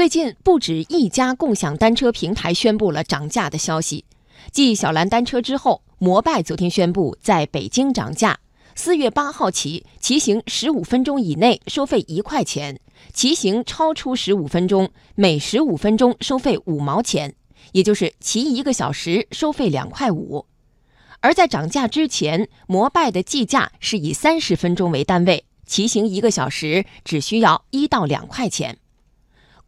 最近不止一家共享单车平台宣布了涨价的消息，继小蓝单车之后，摩拜昨天宣布在北京涨价，四月八号起，骑行十五分钟以内收费一块钱，骑行超出十五分钟，每十五分钟收费五毛钱，也就是骑一个小时收费两块五。而在涨价之前，摩拜的计价是以三十分钟为单位，骑行一个小时只需要一到两块钱。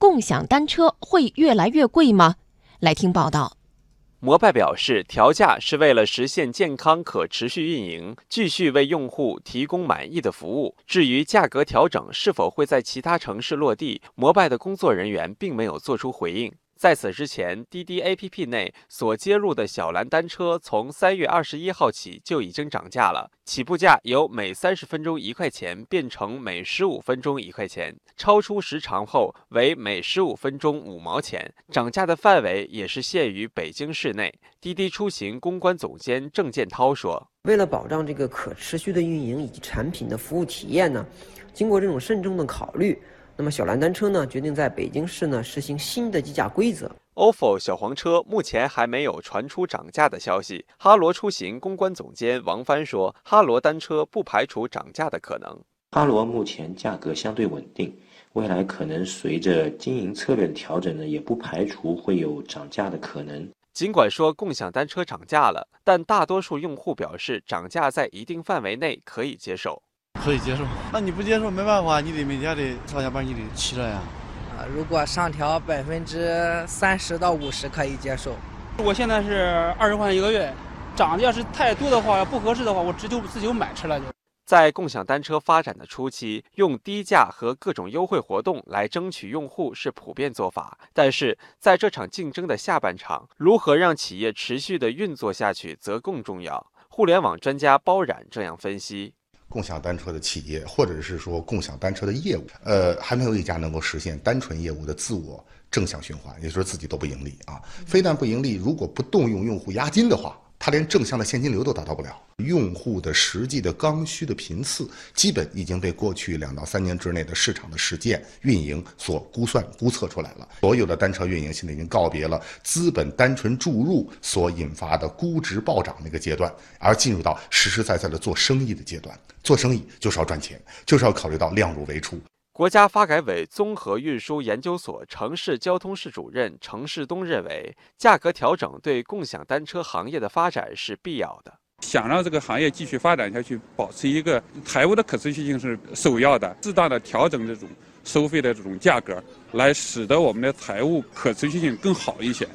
共享单车会越来越贵吗？来听报道。摩拜表示，调价是为了实现健康可持续运营，继续为用户提供满意的服务。至于价格调整是否会在其他城市落地，摩拜的工作人员并没有做出回应。在此之前，滴滴 APP 内所接入的小蓝单车从三月二十一号起就已经涨价了，起步价由每三十分钟一块钱变成每十五分钟一块钱，超出时长后为每十五分钟五毛钱。涨价的范围也是限于北京市内。滴滴出行公关总监郑建涛说：“为了保障这个可持续的运营以及产品的服务体验呢，经过这种慎重的考虑。”那么小蓝单车呢，决定在北京市呢实行新的计价规则。ofo 小黄车目前还没有传出涨价的消息。哈罗出行公关总监王帆说：“哈罗单车不排除涨价的可能。哈罗目前价格相对稳定，未来可能随着经营策略的调整呢，也不排除会有涨价的可能。尽管说共享单车涨价了，但大多数用户表示涨价在一定范围内可以接受。”可以接受，那你不接受没办法，你得每天得上下班，你得骑着呀。啊，如果上调百分之三十到五十可以接受。我现在是二十块钱一个月，涨的要是太多的话，不合适的话，我直接自己就买车了就。在共享单车发展的初期，用低价和各种优惠活动来争取用户是普遍做法。但是在这场竞争的下半场，如何让企业持续的运作下去则更重要。互联网专家包冉这样分析。共享单车的企业，或者是说共享单车的业务，呃，还没有一家能够实现单纯业务的自我正向循环，也就是自己都不盈利啊。非但不盈利，如果不动用用户押金的话。它连正向的现金流都达到不了，用户的实际的刚需的频次，基本已经被过去两到三年之内的市场的实践运营所估算估测出来了。所有的单车运营现在已经告别了资本单纯注入所引发的估值暴涨那个阶段，而进入到实实在在的做生意的阶段。做生意就是要赚钱，就是要考虑到量入为出。国家发改委综合运输研究所城市交通室主任程世东认为，价格调整对共享单车行业的发展是必要的。想让这个行业继续发展下去，保持一个财务的可持续性是首要的。适当的调整这种收费的这种价格，来使得我们的财务可持续性更好一些。